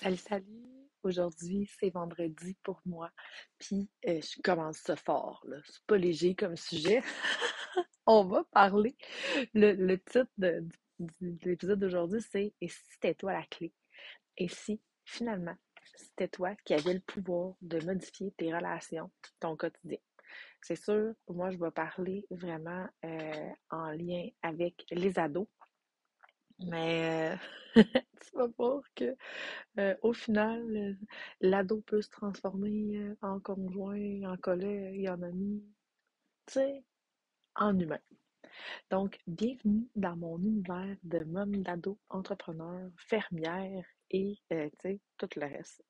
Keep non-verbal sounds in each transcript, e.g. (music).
Salut, salut! Aujourd'hui, c'est vendredi pour moi. Puis, euh, je commence ça fort, là. C'est pas léger comme sujet. (laughs) On va parler. Le, le titre de, l'épisode d'aujourd'hui, c'est Et si c'était toi la clé? Et si, finalement, c'était toi qui avais le pouvoir de modifier tes relations, ton quotidien? C'est sûr, moi, je vais parler vraiment euh, en lien avec les ados. Mais euh, (laughs) tu vas voir que euh, au final, euh, l'ado peut se transformer en conjoint, en collègue, en ami, tu sais, en humain. Donc, bienvenue dans mon univers de môme d'ado, entrepreneur, fermière et, euh, tu sais, tout le reste.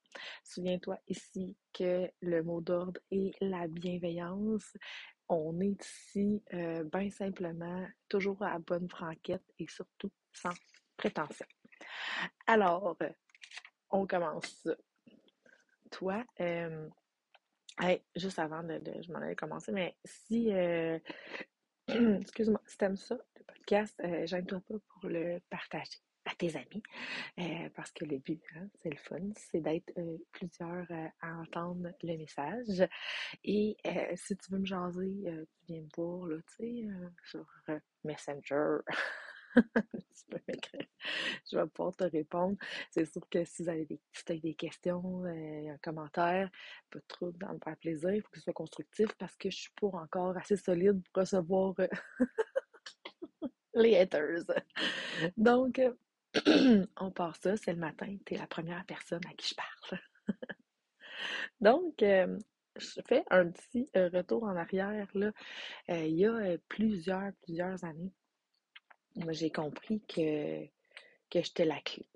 Souviens-toi ici que le mot d'ordre est la bienveillance. On est ici, euh, bien simplement, toujours à bonne franquette et surtout sans prétention. Alors, on commence. Toi, euh, juste avant de, de- je m'en allais commencer, mais si, euh, (clears throat) excuse-moi, si t'aimes ça, le podcast, euh, gêne-toi pas pour le partager à tes amis, euh, parce que le but, hein, c'est le fun, c'est d'être euh, plusieurs euh, à entendre le message. Et si tu veux me jaser, tu viens me voir, là, tu sais, sur Messenger. (laughs) Je vais pouvoir te répondre. C'est sûr que si vous avez des, si t'as des questions, un commentaire, pas trop dans me faire plaisir, il faut que ce soit constructif parce que je suis pas encore assez solide pour recevoir (laughs) les haters. Donc, (clears throat) on part ça, c'est le matin, tu es la première personne à qui je parle. (laughs) Donc, euh, je fais un petit euh, retour en arrière. Là. Euh, il y a plusieurs, plusieurs années, j'ai compris que, j'étais la clé.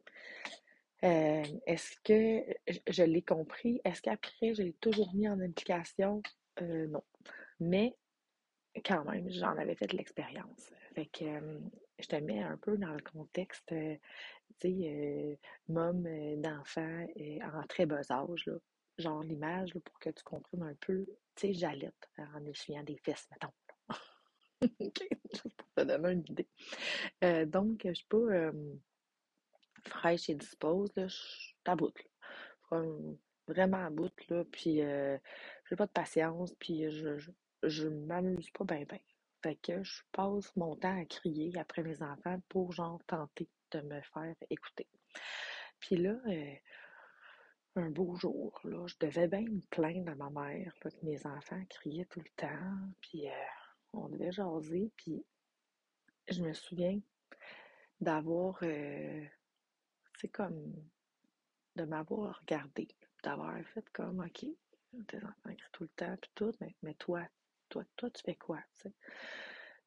Est-ce que je, l'ai compris? Est-ce qu'après, je l'ai toujours mis en application? Non. Mais quand même, j'en avais fait de l'expérience. Je te mets un peu dans le contexte, euh, tu sais, euh, môme euh, d'enfant euh, en très bas âge, là. Genre l'image, pour que tu comprennes un peu, tu sais, j'allaite en essuyant des fesses, mettons. (laughs) OK? Juste pour te donner une idée. Donc, je suis pas fraîche et dispose, là. Je suis à bout, là. Vraiment à bout, là. Puis, euh, j'ai pas de patience, puis je, je, je m'amuse pas bien, bien. Fait que je passe mon temps à crier après mes enfants pour, genre, tenter de me faire écouter. Puis là, euh, un beau jour, là, je devais bien me plaindre à ma mère, que mes enfants criaient tout le temps, puis euh, on devait jaser, puis je me souviens d'avoir, euh, c'est comme, de m'avoir regardé, d'avoir fait comme, OK, tes enfants crient tout le temps, puis tout, mais, mais toi, toi, toi, tu fais quoi?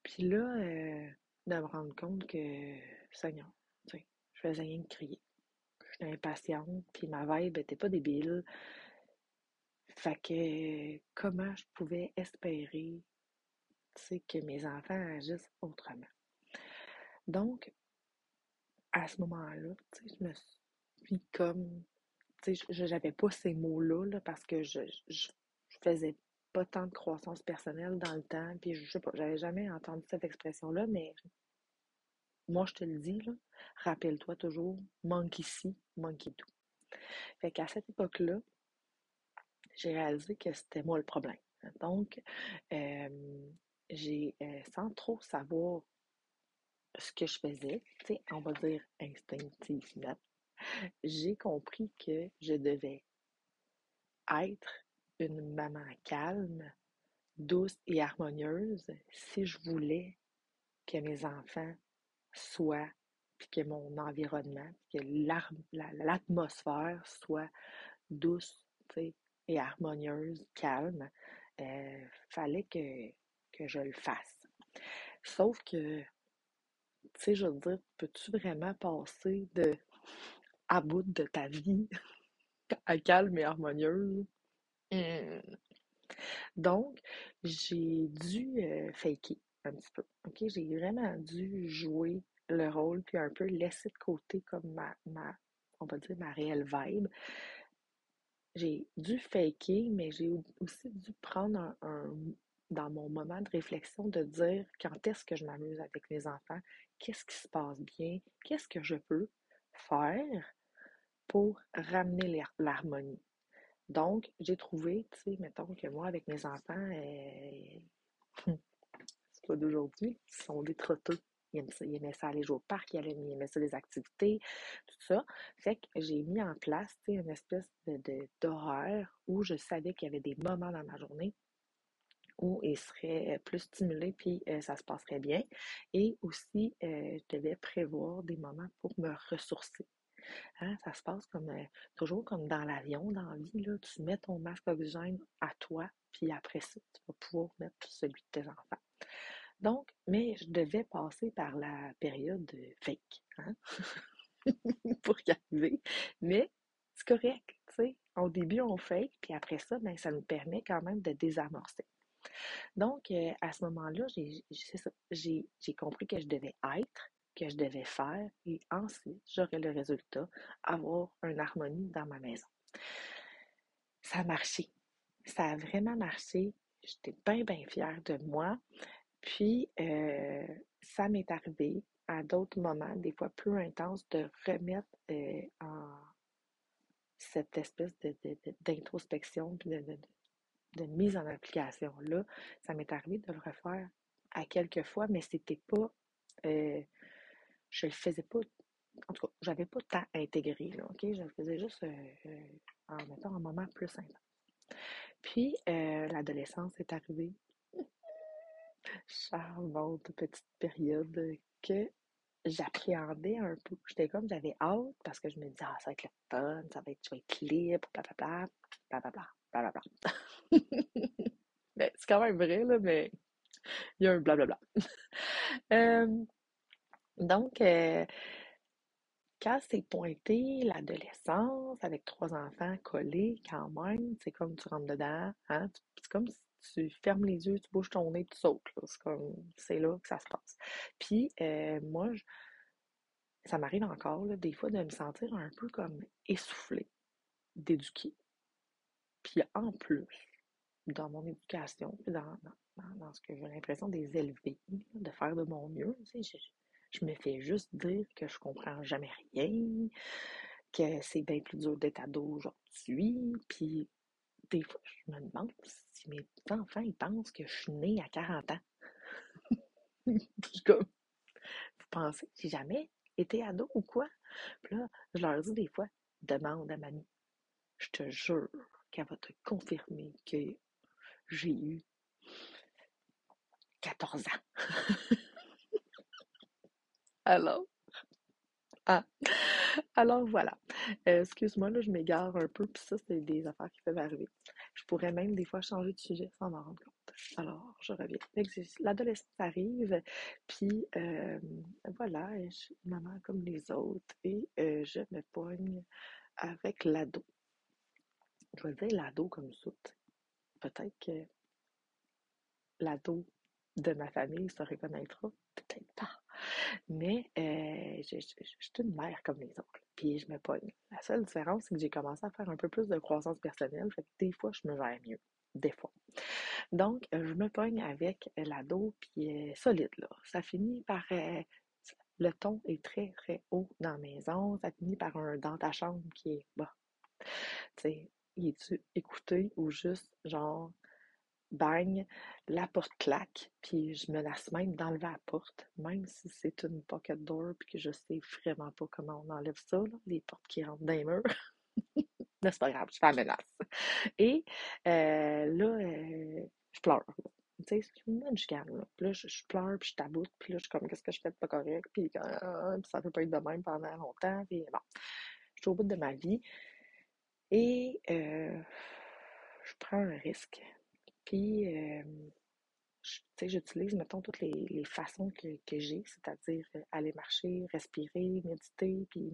Puis là, euh, de me rendre compte que, Seigneur, je faisais rien que crier. J'étais impatiente, puis ma vibe était pas débile. Fait que, comment je pouvais espérer, que mes enfants agissent autrement? Donc, à ce moment-là, je me suis comme, j'avais pas ces mots-là, là, parce que je, je, je faisais pas tant de croissance personnelle dans le temps, puis je sais pas, j'avais jamais entendu cette expression-là, mais moi, je te le dis, rappelle-toi toujours, manque ici, manque tout. Fait qu'à cette époque-là, j'ai réalisé que c'était moi le problème. Donc, j'ai, euh, sans trop savoir ce que je faisais, on va dire instinctivement, j'ai compris que je devais être une maman calme, douce et harmonieuse si je voulais que mes enfants soient, puis que mon environnement, que l'atmosphère soit douce, et harmonieuse, calme. Euh, fallait que, que je le fasse. Sauf que, tu sais, je veux dire, peux-tu vraiment passer de à bout de ta vie à (laughs) calme et harmonieuse? Hmm. Donc, j'ai dû faker un petit peu. J'ai vraiment dû jouer le rôle puis un peu laisser de côté comme ma, ma on va dire ma réelle vibe. J'ai dû faker, mais j'ai aussi dû prendre un- dans mon moment de réflexion de dire quand est-ce que je m'amuse avec mes enfants, qu'est-ce qui se passe bien, qu'est-ce que je peux faire pour ramener l'harmonie. Donc, j'ai trouvé, tu sais, mettons que moi, avec mes enfants, euh, (laughs) c'est pas d'aujourd'hui, ils sont des trotteux. Ils aimaient, ça, aller jouer au parc, ils aimaient ça, des activités, tout ça. Fait que j'ai mis en place, tu sais, une espèce de, d'horaire où je savais qu'il y avait des moments dans ma journée où ils seraient plus stimulés, puis euh, ça se passerait bien. Et aussi, euh, je devais prévoir des moments pour me ressourcer. Hein, ça se passe comme euh, toujours comme dans l'avion, dans la vie, là, tu mets ton masque oxygène à toi, puis après ça, tu vas pouvoir mettre celui de tes enfants. Donc, mais je devais passer par la période de fake, hein? (laughs) pour y arriver. Mais c'est correct, tu sais. Au début, on fake, puis après ça, ben, ça nous permet quand même de désamorcer. Donc, euh, à ce moment-là, j'ai compris que je devais être, que je devais faire, et ensuite, j'aurais le résultat, avoir une harmonie dans ma maison. Ça a marché. Ça a vraiment marché. J'étais bien, bien fière de moi. Puis, euh, ça m'est arrivé à d'autres moments, des fois plus intenses, de remettre euh, en cette espèce d'introspection, de, de, de, mise en application. Là, ça m'est arrivé de le refaire à quelques fois, mais c'était pas. Euh, je le faisais pas. En tout cas, j'avais pas tant intégré, là, OK? Je le faisais juste en mettant un moment plus intense. Puis, l'adolescence est arrivée charmante petite période que j'appréhendais un peu. J'étais comme, j'avais hâte parce que je me disais, ah, ça va être le fun, ça va être, tu vas être libre, blablabla, blablabla, blablabla. (laughs) mais c'est quand même vrai, là, mais il y a un blablabla. (laughs) euh, donc, euh, quand c'est pointé l'adolescence avec trois enfants collés quand même, c'est comme tu rentres dedans, hein? C'est comme si tu fermes les yeux, tu bouges ton nez, tu sautes. C'est comme, c'est là que ça se passe. Puis, euh, moi, ça m'arrive encore, des fois, de me sentir un peu comme essoufflée d'éduquer. Puis, en plus, dans mon éducation, dans, dans, ce que j'ai l'impression des élever, de faire de mon mieux, tu je, me fais juste dire que je comprends jamais rien, que c'est bien plus dur d'être ado aujourd'hui, puis des fois, je me demande si mes enfants, ils pensent que je suis née à 40 ans. (laughs) je comme, vous pensez que j'ai jamais été ado ou quoi? Puis là, je leur dis des fois, demande à mamie. Je te jure qu'elle va te confirmer que j'ai eu 14 ans. (laughs) Alors, ah, alors voilà. Euh, excuse-moi, là, je m'égare un peu, puis ça, c'est des affaires qui peuvent arriver. Je pourrais même des fois changer de sujet sans m'en rendre compte. Alors, je reviens. L'adolescence arrive, puis euh, voilà, je suis maman comme les autres, et euh, je me poigne avec l'ado. Je vais dire l'ado comme ça. Peut-être que l'ado de ma famille se reconnaîtra, peut-être pas. Mais euh, je, suis une mère comme les autres. Puis je me pogne. La seule différence, c'est que j'ai commencé à faire un peu plus de croissance personnelle. Fait que des fois, je me gère mieux. Des fois. Donc, euh, je me pogne avec l'ado, puis euh, solide, là. Ça finit par. le ton est très, très haut dans la maison. Ça finit par un dans ta chambre qui est bas. Tu sais, es-tu écouté ou juste genre bang, la porte claque, puis je me lasse même d'enlever la porte, même si c'est une pocket door, puis que je sais vraiment pas comment on enlève ça, les portes qui rentrent dans les murs. C'est pas grave, je fais la menace. Et euh, là, euh, je pleure. Tu sais, je me chicane, là. Puis là, je, pleure, puis je taboute, puis là, je suis comme, qu'est-ce que je fais de pas correct, puis, euh, ça peut pas être de même pendant longtemps, puis bon. Je suis au bout de ma vie. Et je prends un risque. Puis, euh, j'utilise, mettons, toutes les, façons que, j'ai, c'est-à-dire euh, aller marcher, respirer, méditer, puis,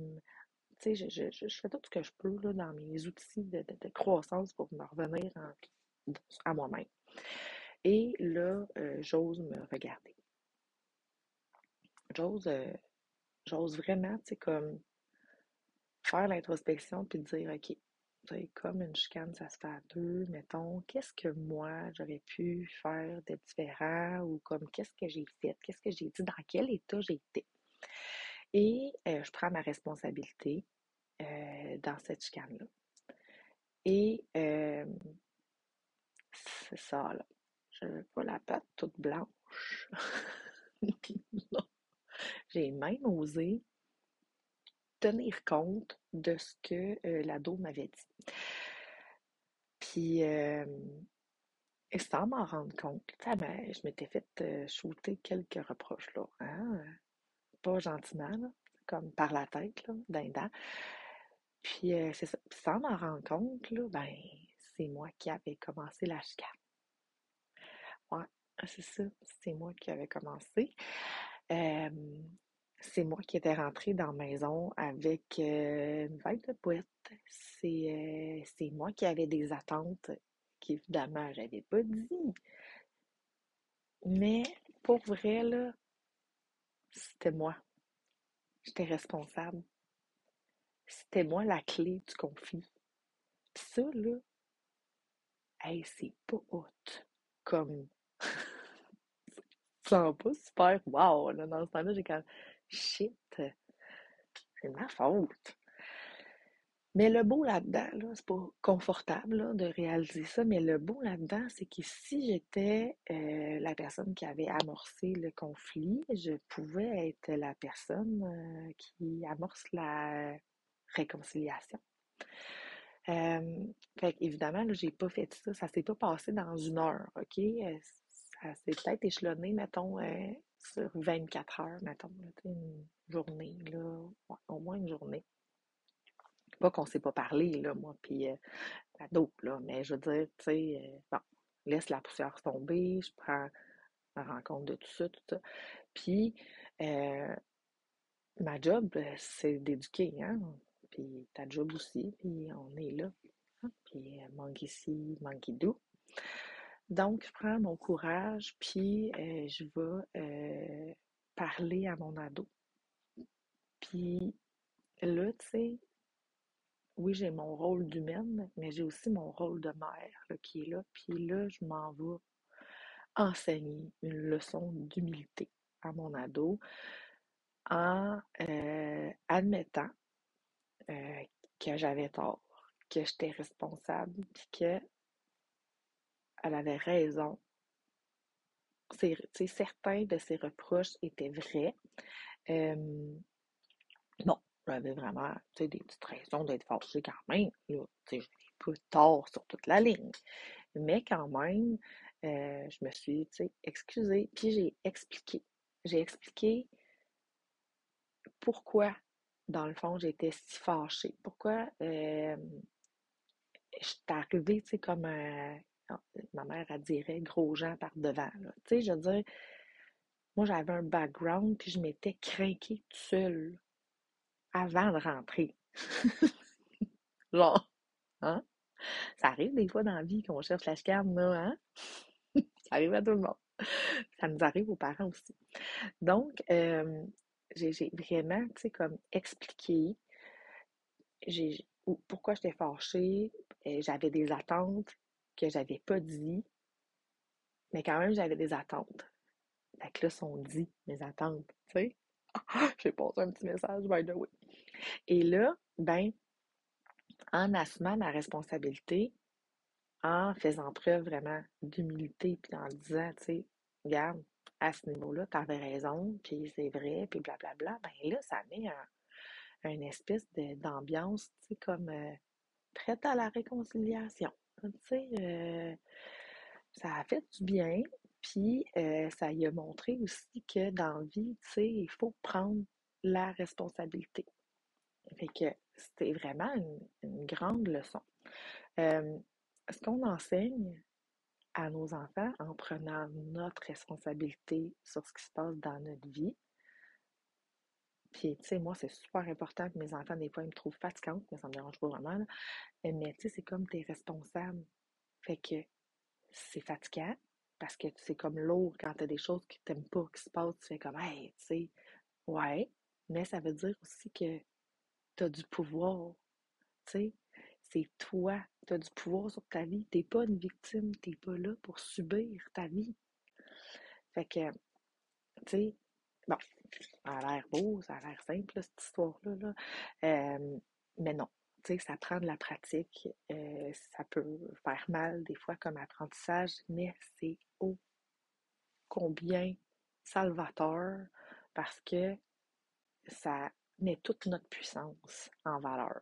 tu sais, je, fais tout ce que je peux là, dans mes outils de, croissance pour me revenir à moi-même. Et là, euh, j'ose me regarder. J'ose, j'ose vraiment, tu sais, comme faire l'introspection puis dire, OK, comme une chicane, ça se fait à deux, mettons, qu'est-ce que moi j'aurais pu faire de différent ou comme qu'est-ce que j'ai fait, qu'est-ce que j'ai dit, dans quel état j'étais? Et euh, je prends ma responsabilité dans cette chicane-là. Et c'est ça, là. Je veux pas la patte toute blanche. (laughs) J'ai même osé tenir compte de ce que l'ado m'avait dit. Puis, euh, sans m'en rendre compte, ben, je m'étais fait euh, shooter quelques reproches, là. Hein? Pas gentiment, là, comme par la tête, là, d'un Puis, euh, c'est ça. sans m'en rendre compte, là, ben, c'est moi qui avais commencé la chicane. Ouais, c'est ça. C'est moi qui avais commencé. c'est moi qui étais rentrée dans la maison avec euh, une vague de boîte. C'est c'est moi qui avais des attentes qu'évidemment, j'avais pas dit. Mais pour vrai, là, c'était moi. J'étais responsable. C'était moi la clé du conflit. Pis ça, là, hey, c'est pas haute. Comme. (laughs) ça pas super wow. Là, dans ce temps-là, j'ai quand shit, c'est ma faute. Mais le beau là-dedans, là, c'est pas confortable de réaliser ça, mais le beau là-dedans, c'est que si j'étais euh, la personne qui avait amorcé le conflit, je pouvais être la personne euh, qui amorce la réconciliation. Euh, fait évidemment, là, j'ai pas fait ça. Ça s'est pas passé dans une heure, OK? Euh, ça s'est peut-être échelonné, mettons, sur 24 heures, mettons, une journée, là, au moins une journée. Pas qu'on ne s'est pas parlé, là, moi, puis euh, là, mais je veux dire, tu sais, euh, bon, laisse la poussière tomber, je prends ma rencontre de tout ça, tout ça. Puis, euh, ma job, c'est d'éduquer, hein, puis ta job aussi, puis on est là. Hein, puis, manque ici, manque d'où. Donc, je prends mon courage, puis je vais parler à mon ado. Puis là, tu sais, oui, j'ai mon rôle d'humaine, mais j'ai aussi mon rôle de mère qui est là. Puis là, je m'en vais enseigner une leçon d'humilité à mon ado en euh, admettant euh, que j'avais tort, que j'étais responsable, puis que elle avait raison. certains de ses reproches étaient vrais. Euh, bon, j'avais vraiment des petites raisons d'être fâchée quand même. Je n'ai pas tort sur toute la ligne. Mais quand même, euh, je me suis excusée, puis j'ai expliqué. J'ai expliqué pourquoi, dans le fond, j'étais si fâchée. Pourquoi euh, je suis arrivée, comme un, ma mère, elle dirait gros gens par devant. Je veux dire, moi, j'avais un background, puis je m'étais craquée toute seule avant de rentrer. (laughs) Genre, hein? Ça arrive des fois dans la vie qu'on cherche la chicane, là, hein? (laughs) Ça arrive à tout le monde. Ça nous arrive aux parents aussi. Donc, j'ai vraiment, tu sais, comme expliqué pourquoi j'étais fâchée, j'avais des attentes que j'avais pas dit, mais quand même, j'avais des attentes. Fait que là, sont dit, mes attentes, tu sais. (laughs) J'ai passé un petit message, by the way. Et là, ben, en assumant ma responsabilité, en faisant preuve vraiment d'humilité, puis en disant, tu sais, regarde, à ce niveau-là, tu avais raison, puis c'est vrai, puis blablabla, ben là, ça met un, une espèce d'ambiance, tu sais, comme euh, prête à la réconciliation. Tu sais, euh, ça a fait du bien, puis euh, ça y a montré aussi que dans la vie, tu sais, il faut prendre la responsabilité. Fait que c'était vraiment une, grande leçon. Ce qu'on enseigne à nos enfants en prenant notre responsabilité sur ce qui se passe dans notre vie. Puis, tu sais, moi, c'est super important que mes enfants, des fois, ils me trouvent fatigante, mais ça me dérange pas vraiment. Mais, tu sais, c'est comme tu es responsable. Fait que c'est fatigant parce que c'est comme lourd quand tu as des choses que tu n'aimes pas qui se passent. Tu fais comme, hey, tu sais, ouais. Mais ça veut dire aussi que tu as du pouvoir. C'est toi. Tu as du pouvoir sur ta vie. Tu n'es pas une victime. Tu n'es pas là pour subir ta vie. Fait que, tu sais, bon, ça a l'air beau, ça a l'air simple, cette histoire-là. Là. Mais non. tu sais, ça prend de la pratique. Euh, ça peut faire mal des fois comme apprentissage, mais c'est ô combien salvateur parce que ça met toute notre puissance en valeur.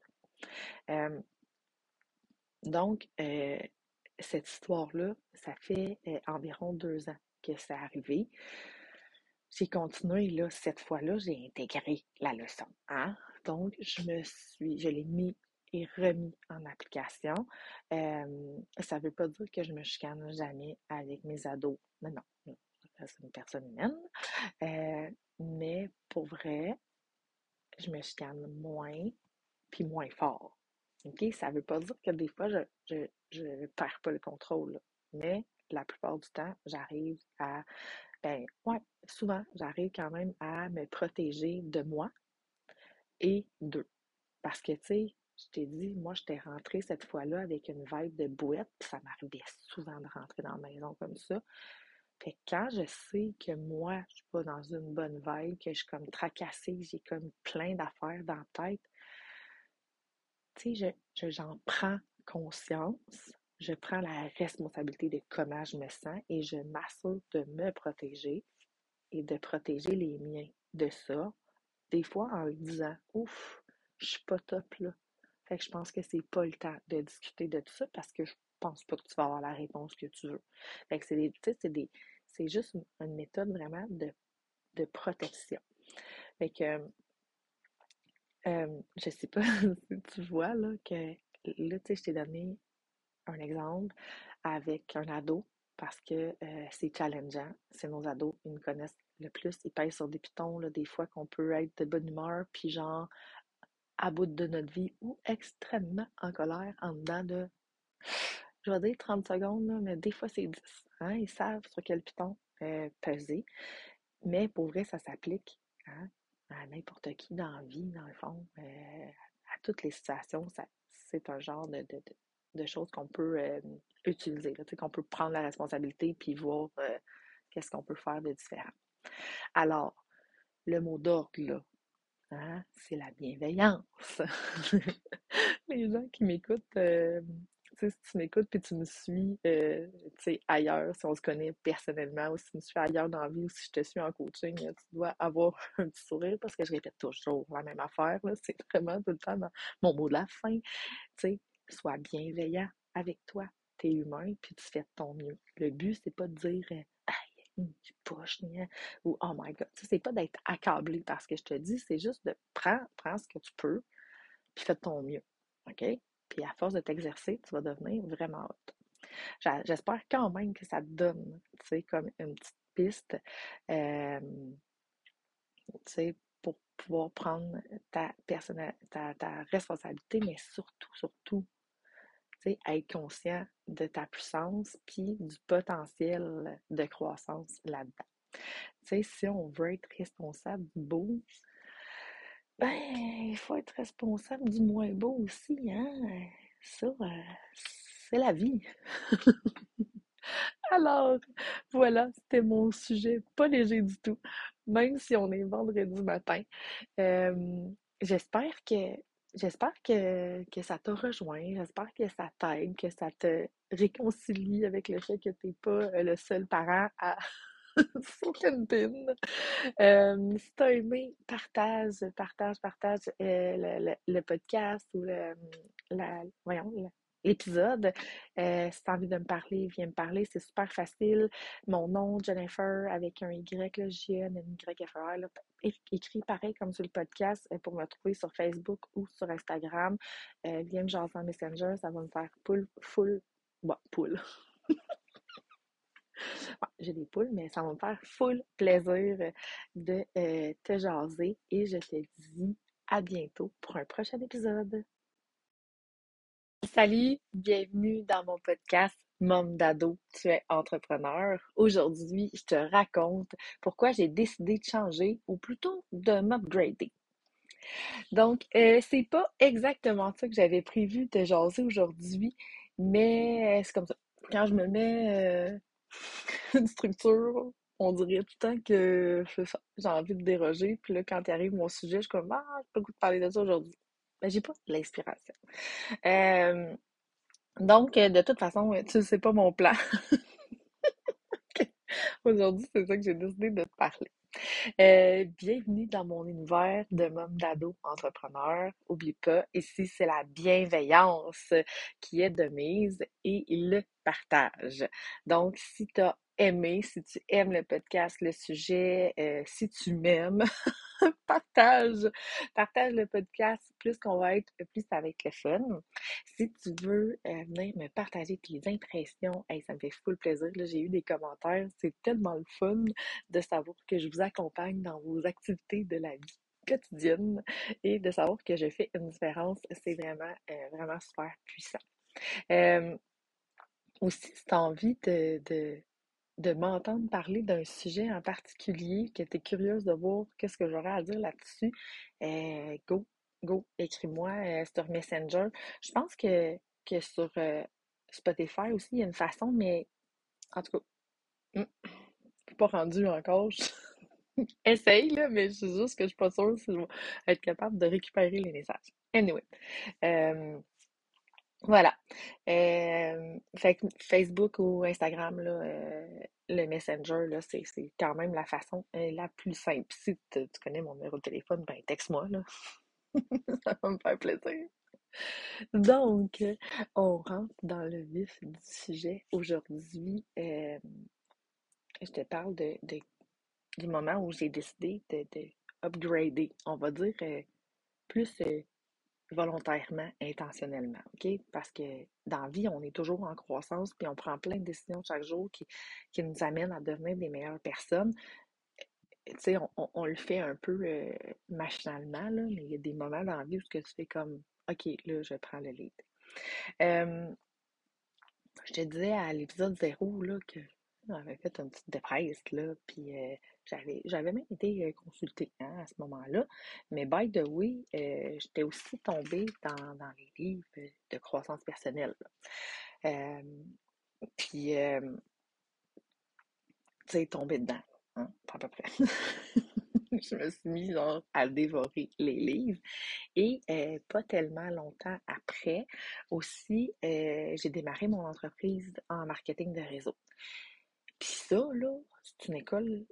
Euh, donc, euh, cette histoire-là, ça fait environ deux ans que c'est arrivé. J'ai continué, là, cette fois-là, j'ai intégré la leçon. Hein? Donc, je me suis, je l'ai mis et remis en application. ça ne veut pas dire que je me chicane jamais avec mes ados. Mais non, c'est une personne humaine. Euh, mais pour vrai, je me chicane moins puis moins fort. OK? Ça ne veut pas dire que des fois, je ne perds pas le contrôle. Mais la plupart du temps, j'arrive à. Ben, ouais, souvent, j'arrive quand même à me protéger de moi et d'eux. Parce que, tu sais, je t'ai dit, moi, j'étais rentrée cette fois-là avec une vibe de bouette, puis ça m'arrivait souvent de rentrer dans la maison comme ça. Fait que quand je sais que moi, je suis pas dans une bonne vibe, que je suis comme tracassée, j'ai comme plein d'affaires dans la tête, tu sais, j'en prends conscience, je prends la responsabilité de comment je me sens et je m'assure de me protéger et de protéger les miens de ça. Des fois en disant, ouf, je suis pas top là. Fait que je pense que c'est pas le temps de discuter de tout ça parce que je pense pas que tu vas avoir la réponse que tu veux. Fait que c'est des, c'est des, c'est juste une, méthode vraiment de, de protection. Fait que, je sais pas (laughs) si tu vois, là, que, là, tu sais, je t'ai donné un exemple avec un ado parce que euh, c'est challengeant. C'est nos ados, ils nous connaissent le plus. Ils pèsent sur des pitons, là, des fois qu'on peut être de bonne humeur, puis genre, à bout de notre vie ou extrêmement en colère en dedans de, je vais dire 30 secondes, mais des fois c'est 10. Hein? Ils savent sur quel piton euh, peser. Mais pour vrai, ça s'applique hein, à n'importe qui dans la vie, dans le fond, euh, à toutes les situations. c'est un genre de, de, choses qu'on peut euh, utiliser, qu'on peut prendre la responsabilité puis voir qu'est-ce qu'on peut faire de différent. Alors, le mot d'ordre, là, Hein, c'est la bienveillance. (laughs) Les gens qui m'écoutent, si tu m'écoutes et tu me suis euh, ailleurs, si on se connaît personnellement, ou si tu me suis ailleurs dans la vie, ou si je te suis en coaching, tu dois avoir (laughs) un petit sourire parce que je répète toujours la même affaire. C'est vraiment tout le temps mon mot de la fin. sais, sois bienveillant avec toi. Tu es humain, puis tu fais ton mieux. Le but, c'est pas de dire euh, tu push, ou oh my god. C'est pas d'être accablé parce que je te dis, c'est juste de prendre, ce que tu peux, puis fais ton mieux. OK? Puis à force de t'exercer, tu vas devenir vraiment haute. J'espère quand même que ça te donne, tu sais, comme une petite piste, tu sais, pour pouvoir prendre ta, ta, ta responsabilité, mais surtout, surtout, être conscient de ta puissance puis du potentiel de croissance là-dedans. Tu sais, si on veut être responsable beau, ben, il faut être responsable du moins beau aussi, hein? Ça, euh, c'est la vie. (laughs) Alors, voilà, c'était mon sujet, pas léger du tout, même si on est vendredi matin. J'espère que J'espère que, que ça t'a rejoint, j'espère que ça t'aide, que ça te réconcilie avec le fait que tu n'es pas euh, le seul parent à (laughs) Euh, si tu as aimé, partage, partage, partage euh, le, podcast ou le, voyons, l'épisode. Euh, si tu as envie de me parler, viens me parler. C'est super facile. Mon nom, Jennifer, avec un Y, là, j n y f r écrit pareil comme sur le podcast pour me trouver sur Facebook ou sur Instagram. Viens me jaser en Messenger, ça va me faire full, full, bon, poule. J'ai des poules, mais ça va me faire full plaisir de te jaser et je te dis à bientôt pour un prochain épisode. Salut, bienvenue dans mon podcast Mom d'ado, tu es entrepreneur. Aujourd'hui, je te raconte pourquoi j'ai décidé de changer ou plutôt de m'upgrader. Donc, euh, c'est pas exactement ça que j'avais prévu de jaser aujourd'hui, mais c'est comme ça. Quand je me mets euh, une structure, on dirait tout le temps que j'ai envie de déroger. Puis là, quand arrive mon sujet, je suis comme Ah, j'ai pas le goût de parler de ça aujourd'hui. Ben, j'ai pas l'inspiration. Euh, donc, de toute façon, tu sais pas mon plan. (laughs) Aujourd'hui, c'est ça que j'ai décidé de te parler. Euh, bienvenue dans mon univers de môme d'ado entrepreneur. Oublie pas, ici, c'est la bienveillance qui est de mise et le Donc, si tu as aimé, si tu aimes le podcast, le sujet, euh, si tu m'aimes, (laughs) partage, partage le podcast, plus qu'on va être, plus ça va être le fun. Si tu veux euh, venir me partager tes impressions, ça me fait full plaisir. J'ai eu des commentaires, c'est tellement le fun de savoir que je vous accompagne dans vos activités de la vie quotidienne et de savoir que je fais une différence, c'est vraiment, euh, vraiment super puissant. Euh, aussi, si tu as envie de, de de m'entendre parler d'un sujet en particulier, que tu es curieuse de voir qu'est-ce que j'aurais à dire là-dessus, euh, go, go, écris-moi euh, sur Messenger. Je pense que, que sur euh, Spotify aussi, il y a une façon, mais en tout cas, je suis pas rendu encore. (laughs) Essaye, là, mais je suis juste que je suis pas sûre si je vais être capable de récupérer les messages. Anyway. Voilà. Euh, Facebook ou Instagram, là, euh, le Messenger, là, c'est, quand même la façon euh, la plus simple. Si tu connais mon numéro de téléphone, ben texte-moi, là. (laughs) Ça va me faire plaisir. Donc, on rentre dans le vif du sujet. Aujourd'hui, je te parle du moment où j'ai décidé de, de upgrader, on va dire, plus volontairement, intentionnellement, OK? Parce que dans la vie, on est toujours en croissance, puis on prend plein de décisions chaque jour qui, qui nous amènent à devenir des meilleures personnes. Tu sais, on, on, le fait un peu euh, machinalement, là, mais il y a des moments dans la vie où tu fais comme, OK, là, je prends le lead. Je te disais à l'épisode zéro, là, que j'avais fait une petite dépresse, là, puis euh, j'avais, j'avais même été euh, consultée hein, à ce moment-là. Mais by the way, euh, j'étais aussi tombée dans, dans, les livres de croissance personnelle. Euh, puis, tu sais, tombée dedans, hein, à peu près. (laughs) je me suis mise à dévorer les livres. Et pas tellement longtemps après, aussi, j'ai démarré mon entreprise en marketing de réseau. Puis ça, là, c'est une école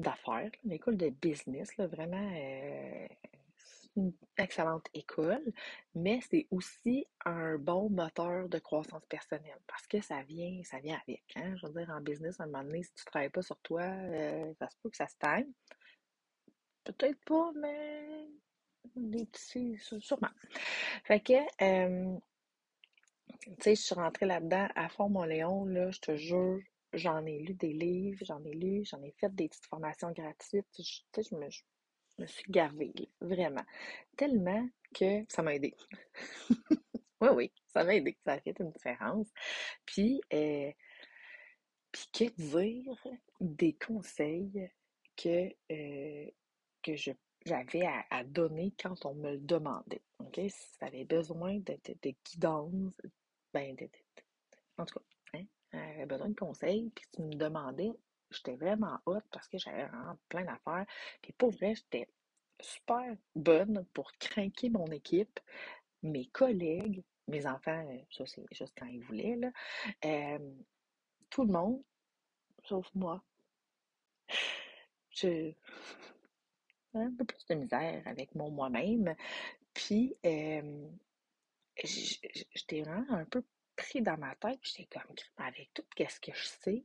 d'affaires, une école de business, vraiment euh, une excellente école, mais c'est aussi un bon moteur de croissance personnelle parce que ça vient, ça vient avec. Hein? Je veux dire, en business, à un moment donné, si tu ne travailles pas sur toi, euh, ça se peut que ça stagne. Peut-être pas, mais des petits, sûrement. Fait que, euh, tu sais, je suis rentrée là-dedans à fond, mon Léon, là, je te jure, J'en ai lu des livres, j'en ai lu, j'en ai fait des petites formations gratuites. Je, je, me, je me suis gavée, vraiment. Tellement que ça m'a aidé. (laughs) oui, oui, ça m'a aidé. Ça a fait une différence. Puis, euh, puis que dire des conseils que, euh, que je j'avais à, donner quand on me le demandait. Si tu avais besoin de, de, guidance, ben, de, en tout cas, j'avais besoin de conseils, puis tu me demandais, j'étais vraiment hot parce que j'avais vraiment plein d'affaires. Puis pour vrai, j'étais super bonne pour craquer mon équipe, mes collègues, mes enfants, ça c'est juste quand ils voulaient, là. tout le monde, sauf moi. Je un peu plus de misère avec mon moi-même. Puis, j'étais vraiment un peu dans ma tête, j'étais comme, avec tout ce que je sais,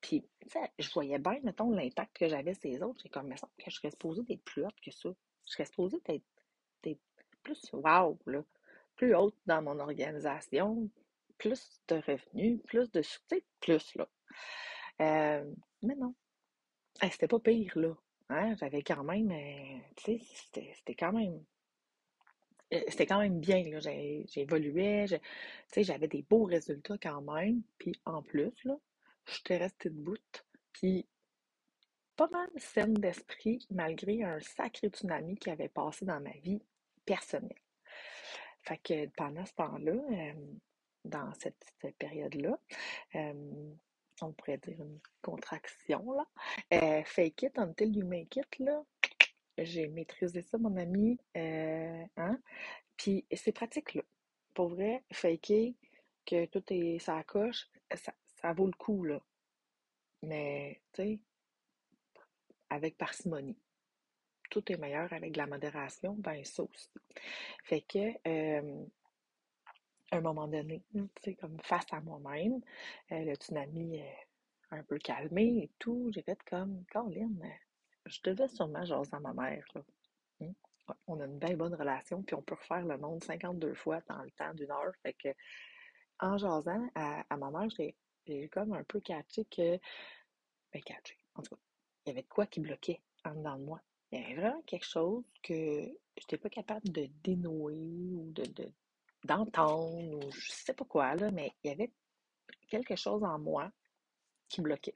puis, je voyais bien, mettons, l'impact que j'avais sur les autres. J'ai comme, me semble que je serais supposée d'être plus haute que ça. Je serais supposée d'être plus wow, là, plus haute dans mon organisation, plus de revenus, plus de succès, plus, là. Euh, mais non. c'était pas pire, là. Hein? J'avais quand même, euh, tu sais, c'était quand même c'était quand même bien. J'évoluais, j'avais des beaux résultats quand même. Puis en plus, j'étais restée debout. Puis pas mal saine d'esprit, malgré un sacré tsunami qui avait passé dans ma vie personnelle. Fait que pendant ce temps-là, euh, dans cette, période-là, euh, on pourrait dire une contraction, là, fake it until you make it, là, j'ai maîtrisé ça, mon ami. Euh, hein? Puis c'est pratique, là. Pour vrai, faker que tout est ça coche, ça, ça vaut le coup, là. Mais, tu sais, avec parcimonie. Tout est meilleur avec de la modération, ben ça aussi. Fait que, euh, à un moment donné, tu sais, comme face à moi-même, euh, le tsunami est un peu calmé et tout, j'ai fait comme, Caroline, je devais sûrement jaser à ma mère, là. Hum? On a une belle bonne relation, puis on peut refaire le monde 52 fois dans le temps d'une heure. Fait que, en jasant à, ma mère, j'ai comme un peu catché que. Ben, catché. En tout cas, il y avait de quoi qui bloquait en dedans de moi. Il y avait vraiment quelque chose que je n'étais pas capable de dénouer ou de, d'entendre ou je sais pas quoi, là, mais il y avait quelque chose en moi qui bloquait.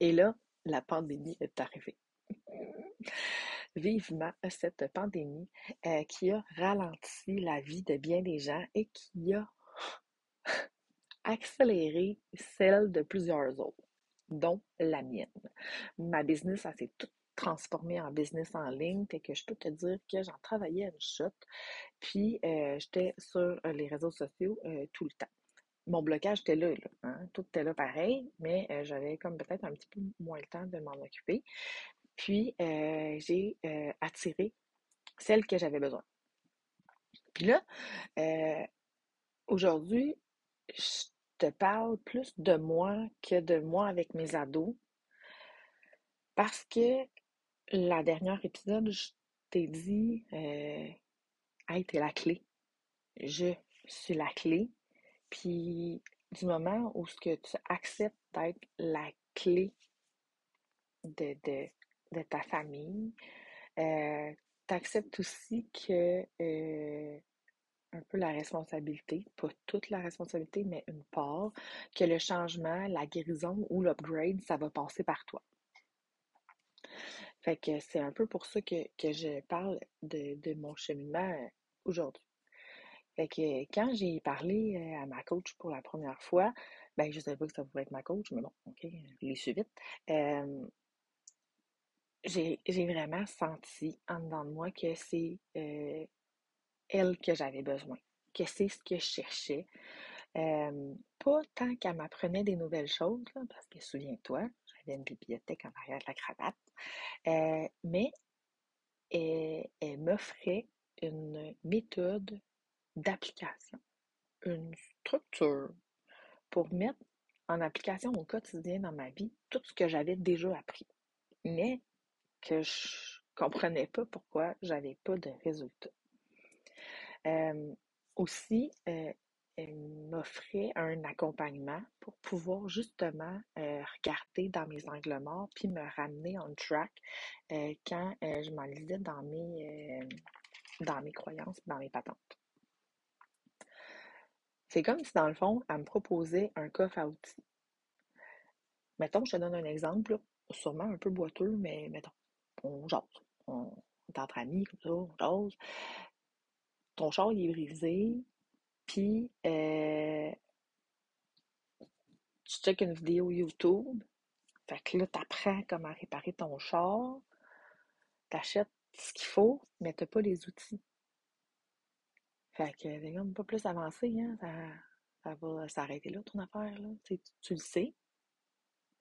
Et là, la pandémie est arrivée. Vivement cette pandémie euh, qui a ralenti la vie de bien des gens et qui a accéléré celle de plusieurs autres, dont la mienne. Ma business, ça s'est tout transformé en business en ligne, fait que je peux te dire que j'en travaillais une shot, puis euh, j'étais sur les réseaux sociaux euh, tout le temps mon blocage était là, hein, tout était là pareil, mais euh, j'avais comme peut-être un petit peu moins le temps de m'en occuper. Puis euh, j'ai euh, attiré celle que j'avais besoin. Puis là, aujourd'hui, je te parle plus de moi que de moi avec mes ados parce que la dernière épisode, je t'ai dit, hey, t'es la clé. Je suis la clé puis du moment où ce que tu acceptes d'être la clé de, de, ta famille, euh, tu acceptes aussi que euh, un peu la responsabilité, pas toute la responsabilité, mais une part, que le changement, la guérison ou l'upgrade, ça va passer par toi. Fait que c'est un peu pour ça que, je parle de, de mon cheminement euh, aujourd'hui. Quand j'ai parlé à ma coach pour la première fois, ben je savais pas que ça pouvait être ma coach, mais bon, ok, je l'ai su vite. j'ai vraiment senti en dedans de moi que c'est elle que j'avais besoin, que c'est ce que je cherchais. pas tant qu'elle m'apprenait des nouvelles choses, parce que souviens-toi, j'avais une bibliothèque en arrière de la cravate, mais elle m'offrait une méthode d'application, une structure pour mettre en application au quotidien dans ma vie tout ce que j'avais déjà appris, mais que je comprenais pas pourquoi j'avais pas de résultats. Euh, aussi, euh, elle m'offrait un accompagnement pour pouvoir justement euh, regarder dans mes angles morts puis me ramener on track quand je m'enlisais dans mes dans mes croyances, dans mes patentes. C'est comme si, dans le fond, elle me proposait un coffre à outils. Mettons, je te donne un exemple, sûrement un peu boiteux, mais mettons, on jase. On est entre amis, comme ça, on jase. Ton char, est brisé, puis euh, tu checkes une vidéo YouTube. Fait que là, t'apprends comment réparer ton char. T'achètes ce qu'il faut, mais t'as pas les outils. Fait que c'est comme pas plus avancé, hein? Ça, va s'arrêter là, ton affaire, là. Tu, tu, le sais,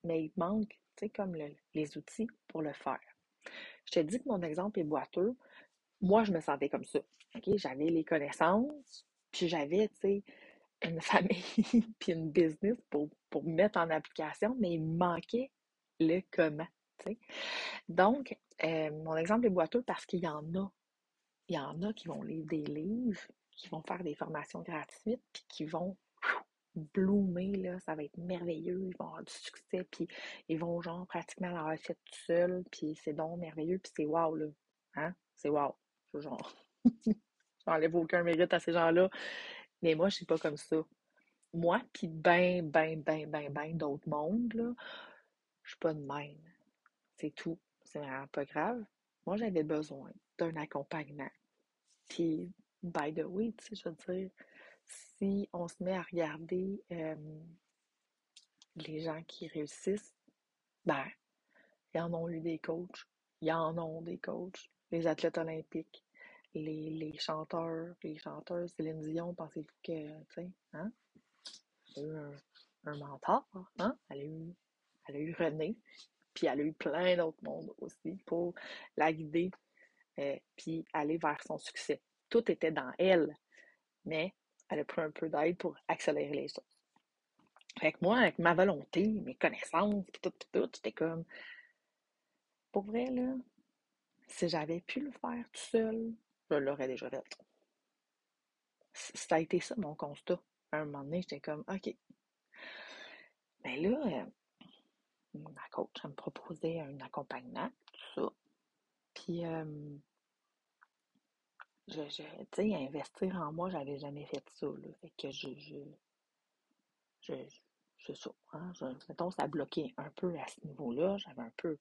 mais il te manque, tu sais, comme les outils pour le faire. Je te dis que mon exemple est boiteux. Moi, je me sentais comme ça. J'avais les connaissances, puis j'avais, tu sais, une (laughs) famille, puis une business pour, pour mettre en application, mais il manquait le comment, tu sais? Donc, euh, mon exemple est boiteux parce qu'il y en a. Il y en a qui vont lire des livres, qui vont faire des formations gratuites, puis qui vont bloomer, là, ça va être merveilleux, ils vont avoir du succès, puis ils vont genre pratiquement la recette tout seul, puis c'est donc merveilleux, puis c'est wow, là. Hein? C'est wow. Genre, (laughs) j'enlève aucun mérite à ces gens-là. Mais moi, je suis pas comme ça. Moi, puis ben, ben, ben, ben, ben d'autres mondes, là, je suis pas de même. C'est tout. C'est vraiment pas grave. Moi, j'avais besoin d'un accompagnement. Puis by the way, tu sais, je veux dire, si on se met à regarder les gens qui réussissent, ben, ils en ont eu des coachs y en ont des coachs. Les athlètes olympiques, les, les chanteurs, les chanteuses, Céline Dion, pensez-vous que, tu sais, hein? Elle a eu un, un mentor, hein? Elle a eu, elle a eu René, puis elle a eu plein d'autres mondes aussi pour la guider, euh, puis aller vers son succès. Tout était dans elle, mais elle a pris un peu d'aide pour accélérer les choses. Fait que moi, avec ma volonté, mes connaissances, puis tout, puis tout, j'étais comme, pour vrai, là, si j'avais pu le faire tout seul, je l'aurais déjà fait. Ça a été ça mon constat. À un moment donné, j'étais comme, OK. Mais là, euh, ma coach, elle me proposait un accompagnement, tout ça. Puis, euh, je, je tu sais, investir en moi, j'avais jamais fait ça, là. Que je, je, je, c'est ça, hein, je, mettons, ça bloquait un peu à ce niveau-là. J'avais un peu,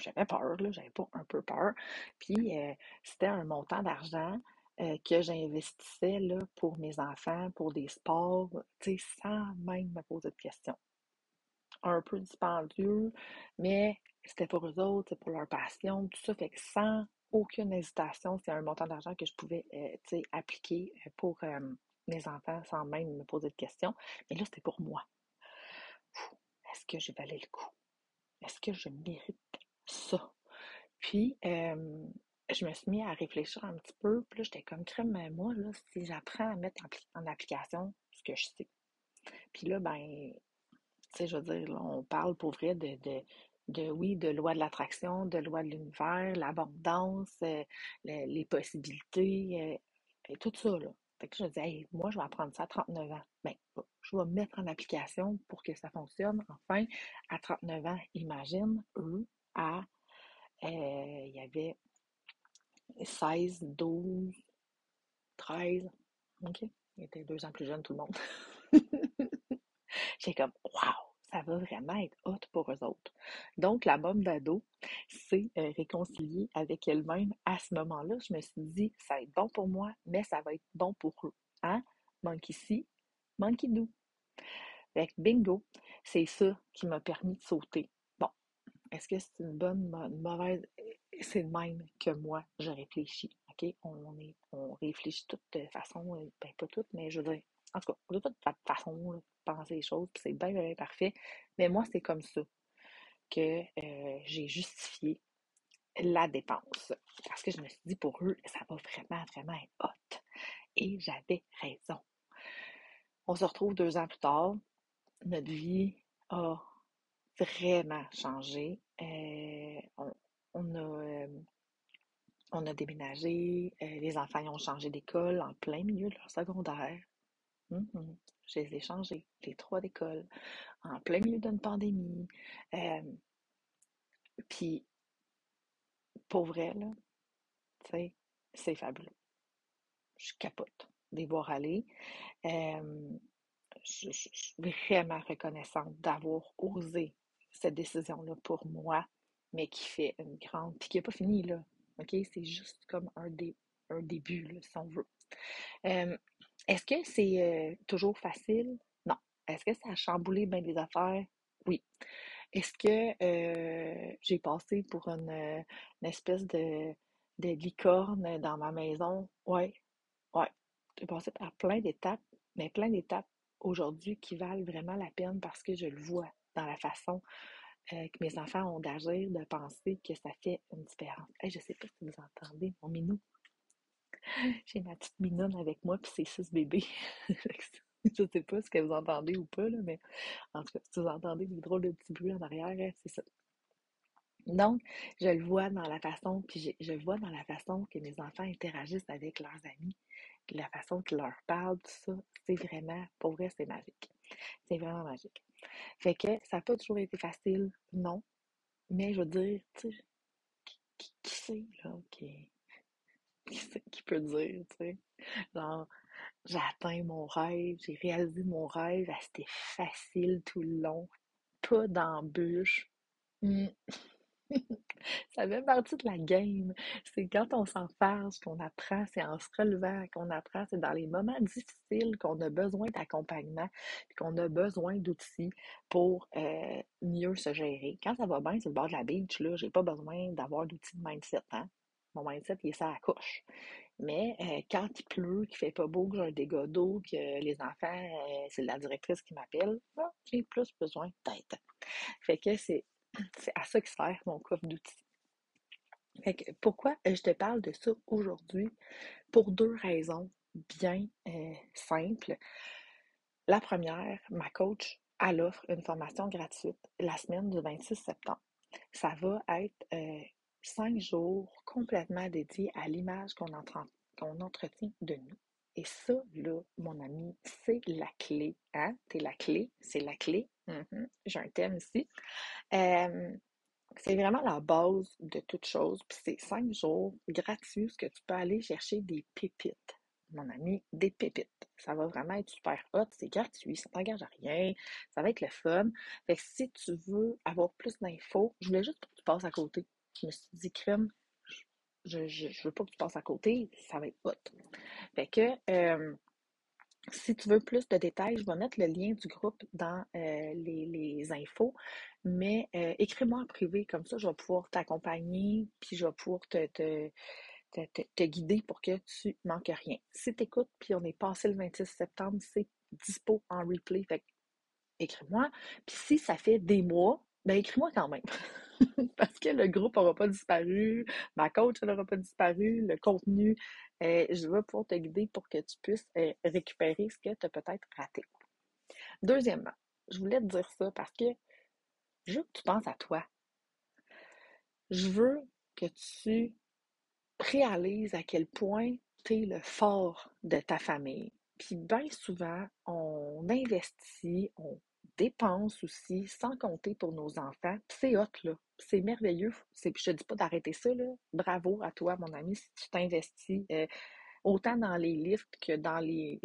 j'avais peur, là, j'avais pas un peu peur. Puis, euh, c'était un montant d'argent euh, que j'investissais là, pour mes enfants, pour des sports, tu sais, sans même me poser de questions. Un peu dispendieux, mais c'était pour eux autres, c'est pour leur passion, tout ça. Fait que sans aucune hésitation, c'est un montant d'argent que je pouvais, euh, appliquer pour mes enfants sans même me poser de questions. Mais là, c'était pour moi. Est-ce que j'ai valé le coup? Est-ce que je mérite ça? Puis, je me suis mis à réfléchir un petit peu. Puis là, j'étais comme crème, moi, là, si j'apprends à mettre en, application ce que je sais. Puis là, ben, tu sais, je veux dire, là, on parle pour vrai de, de, oui, de loi de l'attraction, de loi de l'univers, l'abondance, euh, les, possibilités, euh, et tout ça, là. Fait je dis, moi, je vais apprendre ça à 39 ans. Ben, je vais mettre en application pour que ça fonctionne. Enfin, à 39 ans, imagine, eux, à, euh, il y avait 16, 12, 13, OK? Ils étaient deux ans plus jeunes, tout le monde. (laughs) J'ai comme, waouh, ça va vraiment être hot pour eux autres. Donc, la bombe d'ado s'est euh, réconciliée avec elle-même à ce moment-là. Je me suis dit, ça va être bon pour moi, mais ça va être bon pour eux. Hein? Manque ici, manque do. Avec bingo, c'est ça qui m'a permis de sauter. Bon, est-ce que c'est une bonne, une mauvaise? C'est le même que moi, je réfléchis. OK? On, est, on réfléchit toutes de façon, euh, ben pas toutes, mais je veux dire, en tout cas, de toute façon, penser les choses, puis c'est bien, bien parfait. Mais moi, c'est comme ça que euh, j'ai justifié la dépense. Parce que je me suis dit, pour eux, ça va vraiment, vraiment être hot. Et j'avais raison. On se retrouve deux ans plus tard. Notre vie a vraiment changé. Euh, on, a, euh, on a déménagé. les enfants ont changé d'école en plein milieu de leur secondaire. Mm-hmm. Je les ai changés, les trois d'école, en plein milieu d'une pandémie. Puis, pour vrai, là, tu sais, c'est fabuleux. Je capote de voir aller. Je, suis vraiment reconnaissante d'avoir osé cette décision-là pour moi, mais qui fait une grande. Puis qui n'est pas fini, là. OK? C'est juste comme un, un début, là, si on veut. Est-ce que c'est toujours facile? Non. Est-ce que ça a chamboulé bien des affaires? Oui. Est-ce que j'ai passé pour une, espèce de, licorne dans ma maison? Oui. Oui. J'ai passé par plein d'étapes, mais plein d'étapes aujourd'hui qui valent vraiment la peine parce que je le vois dans la façon que mes enfants ont d'agir, de penser que ça fait une différence. Je je sais pas si vous entendez mon minou. (laughs) J'ai ma petite minonne avec moi, puis c'est six bébés. (laughs) je sais pas ce que vous entendez ou pas, là, mais en tout cas, si vous entendez des drôles de petits bruits en arrière, hein, c'est ça. Donc, je le vois dans la façon, puis je, le vois dans la façon que mes enfants interagissent avec leurs amis, la façon qu'ils leur parlent, tout ça, c'est vraiment, pour vrai, c'est magique. C'est vraiment magique. Fait que ça n'a pas toujours été facile, non, mais je veux dire, tu sais, qui, qui, sait, là, qui, (laughs) qui peut dire, tu sais? Genre, j'ai atteint mon rêve, j'ai réalisé mon rêve, c'était facile tout le long, pas d'embûches. Hmm. (laughs) Ça fait partie de la game. C'est quand on s'en fâche qu'on apprend, c'est en se relevant qu'on apprend, c'est dans les moments difficiles qu'on a besoin d'accompagnement, puis qu'on a besoin d'outils pour euh, mieux se gérer. Quand ça va bien sur le bord de la beach, là, j'ai pas besoin d'avoir d'outils de mindset, hein. Mon mindset, il est ça à la couche. Mais euh, quand il pleut, qu'il fait pas beau, que j'ai un dégât d'eau, que les enfants, euh, c'est la directrice qui m'appelle, là, j'ai plus besoin d'aide. Fait que c'est (clears throat) à ça que sert mon coffre d'outils. Fait que pourquoi je te parle de ça aujourd'hui? Pour deux raisons bien euh, simples. La première, ma coach, elle offre une formation gratuite la semaine du 26 septembre. Ça va être euh, cinq jours complètement dédiés à l'image qu'on entretient de nous. Et ça, là, mon ami, c'est la clé. Hein? T'es la clé, c'est la clé. Mhm. J'ai un thème ici. C'est vraiment la base de toute chose. Puis c'est cinq jours gratuits que tu peux aller chercher des pépites. Mon ami, des pépites. Ça va vraiment être super hot. C'est gratuit, ça t'engage à rien. Ça va être le fun. Fait que si tu veux avoir plus d'infos, je voulais juste que tu passes à côté. Je me suis dit, crème, je, je, veux pas que tu passes à côté, ça va être hot. Fait que, euh, si tu veux plus de détails, je vais mettre le lien du groupe dans euh, les, infos, mais euh, écris-moi en privé, comme ça je vais pouvoir t'accompagner, puis je vais pouvoir te, te, guider pour que tu manques rien. Si tu écoutes, puis on est passé le 26 septembre, c'est dispo en replay, fait écris-moi. Puis si ça fait des mois, ben écris-moi quand même. (laughs) (laughs) Parce que le groupe n'aura pas disparu, ma coach n'aura pas disparu, le contenu, euh, je vais pouvoir te guider pour que tu puisses euh, récupérer ce que tu as peut-être raté. Deuxièmement, je voulais te dire ça parce que je veux que tu penses à toi. Je veux que tu réalises à quel point tu es le fort de ta famille. Puis bien souvent, on investit, on dépense aussi, sans compter pour nos enfants. C'est hot, là. C'est merveilleux. Je te dis pas d'arrêter ça, là. Bravo à toi, mon ami, si tu t'investis. Euh, autant dans les lifts que dans les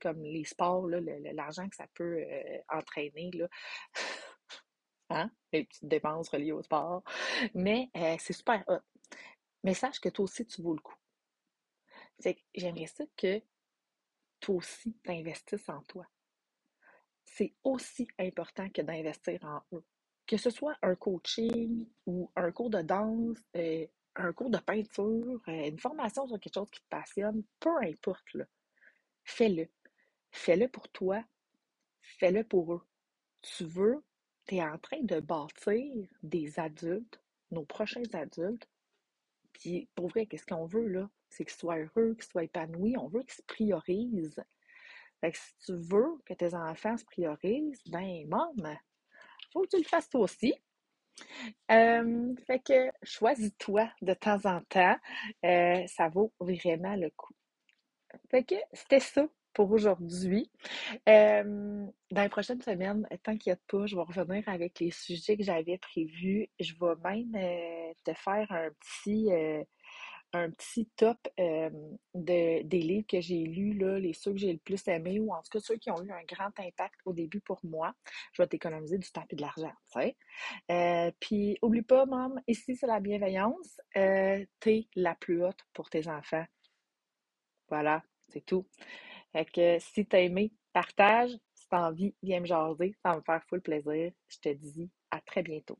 comme les sports, l'argent que ça peut euh, entraîner, là. (laughs) hein? Les petites dépenses reliées au sport. Mais euh, c'est super hot. Mais sache que toi aussi, tu vaux le coup. J'aimerais ça que toi aussi, t'investisses en toi c'est aussi important que d'investir en eux. Que ce soit un coaching ou un cours de danse, euh, un cours de peinture, euh, une formation sur quelque chose qui te passionne, peu importe, fais-le. Fais-le pour toi, fais-le pour eux. Tu veux, tu es en train de bâtir des adultes, nos prochains adultes. Puis pour vrai, qu'est-ce qu'on veut là? C'est qu'ils soient heureux, qu'ils soient épanouis. On veut qu'ils se priorisent. Fait que si tu veux que tes enfants se priorisent, ben, maman, faut que tu le fasses toi aussi. Euh, fait que choisis-toi de temps en temps. Euh, ça vaut vraiment le coup. Fait que c'était ça pour aujourd'hui. Euh, dans les prochaines semaines, t'inquiète pas, je vais revenir avec les sujets que j'avais prévus. Je vais même te faire un petit un petit top de, des livres que j'ai lus, là, les ceux que j'ai le plus aimés, ou en tout cas ceux qui ont eu un grand impact au début pour moi. Je vais t'économiser du temps et de l'argent, puis, oublie pas, maman, ici, c'est la bienveillance. Euh, t'es la plus haute pour tes enfants. Voilà, c'est tout. Fait que si t'as aimé, partage. Si t'as envie, viens me jaser. Ça va me faire full plaisir. Je te dis à très bientôt.